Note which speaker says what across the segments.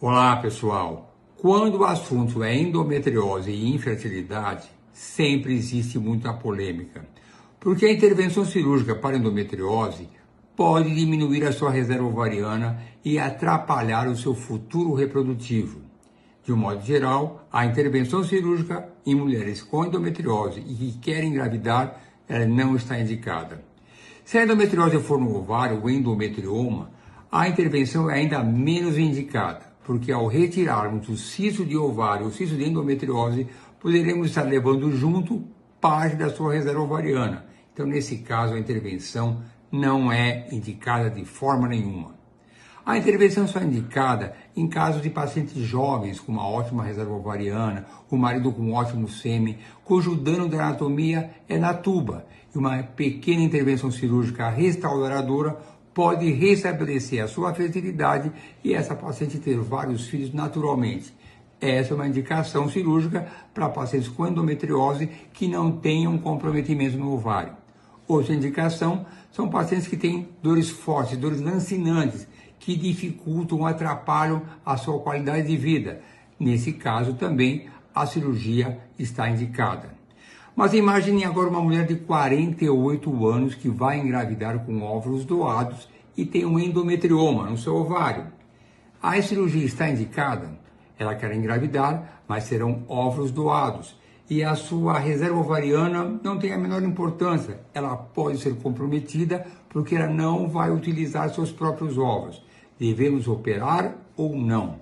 Speaker 1: Olá, pessoal. Quando o assunto é endometriose e infertilidade, sempre existe muita polêmica, porque a intervenção cirúrgica para endometriose pode diminuir a sua reserva ovariana e atrapalhar o seu futuro reprodutivo. De um modo geral, a intervenção cirúrgica em mulheres com endometriose e que querem engravidar ela não está indicada. Se a endometriose for no ovário ou endometrioma, a intervenção é ainda menos indicada porque ao retirarmos o cisto de ovário, o cisto de endometriose, poderemos estar levando junto parte da sua reserva ovariana. Então, nesse caso, a intervenção não é indicada de forma nenhuma. A intervenção só é indicada em casos de pacientes jovens com uma ótima reserva ovariana, o marido com um ótimo sêmen, cujo dano da anatomia é na tuba, e uma pequena intervenção cirúrgica restauradora pode restabelecer a sua fertilidade e essa paciente ter vários filhos naturalmente. Essa é uma indicação cirúrgica para pacientes com endometriose que não tenham comprometimento no ovário. Outra indicação são pacientes que têm dores fortes, dores lancinantes, que dificultam, atrapalham a sua qualidade de vida. Nesse caso também a cirurgia está indicada. Mas imagine agora uma mulher de 48 anos que vai engravidar com óvulos doados e tem um endometrioma no seu ovário. A cirurgia está indicada? Ela quer engravidar, mas serão óvulos doados. E a sua reserva ovariana não tem a menor importância. Ela pode ser comprometida porque ela não vai utilizar seus próprios óvulos. Devemos operar ou não?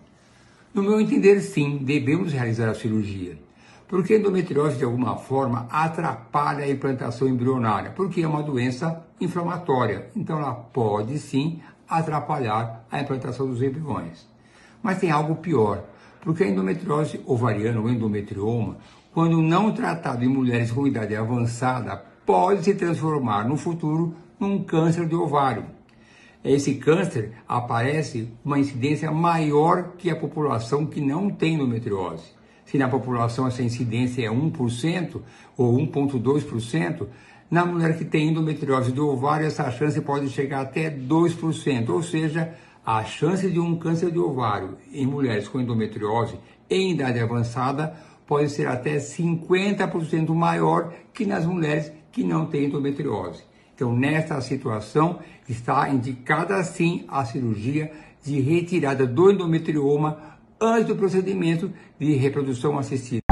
Speaker 1: No meu entender, sim, devemos realizar a cirurgia porque a endometriose de alguma forma atrapalha a implantação embrionária, porque é uma doença inflamatória. Então ela pode sim atrapalhar a implantação dos embriões. Mas tem algo pior, porque a endometriose ovariana ou endometrioma, quando não tratado em mulheres com idade avançada, pode se transformar no futuro num câncer de ovário. Esse câncer aparece uma incidência maior que a população que não tem endometriose se na população essa incidência é 1% ou 1,2%, na mulher que tem endometriose do ovário, essa chance pode chegar até 2%, ou seja, a chance de um câncer de ovário em mulheres com endometriose em idade avançada pode ser até 50% maior que nas mulheres que não têm endometriose. Então, nesta situação, está indicada sim a cirurgia de retirada do endometrioma antes do procedimento de reprodução assistida.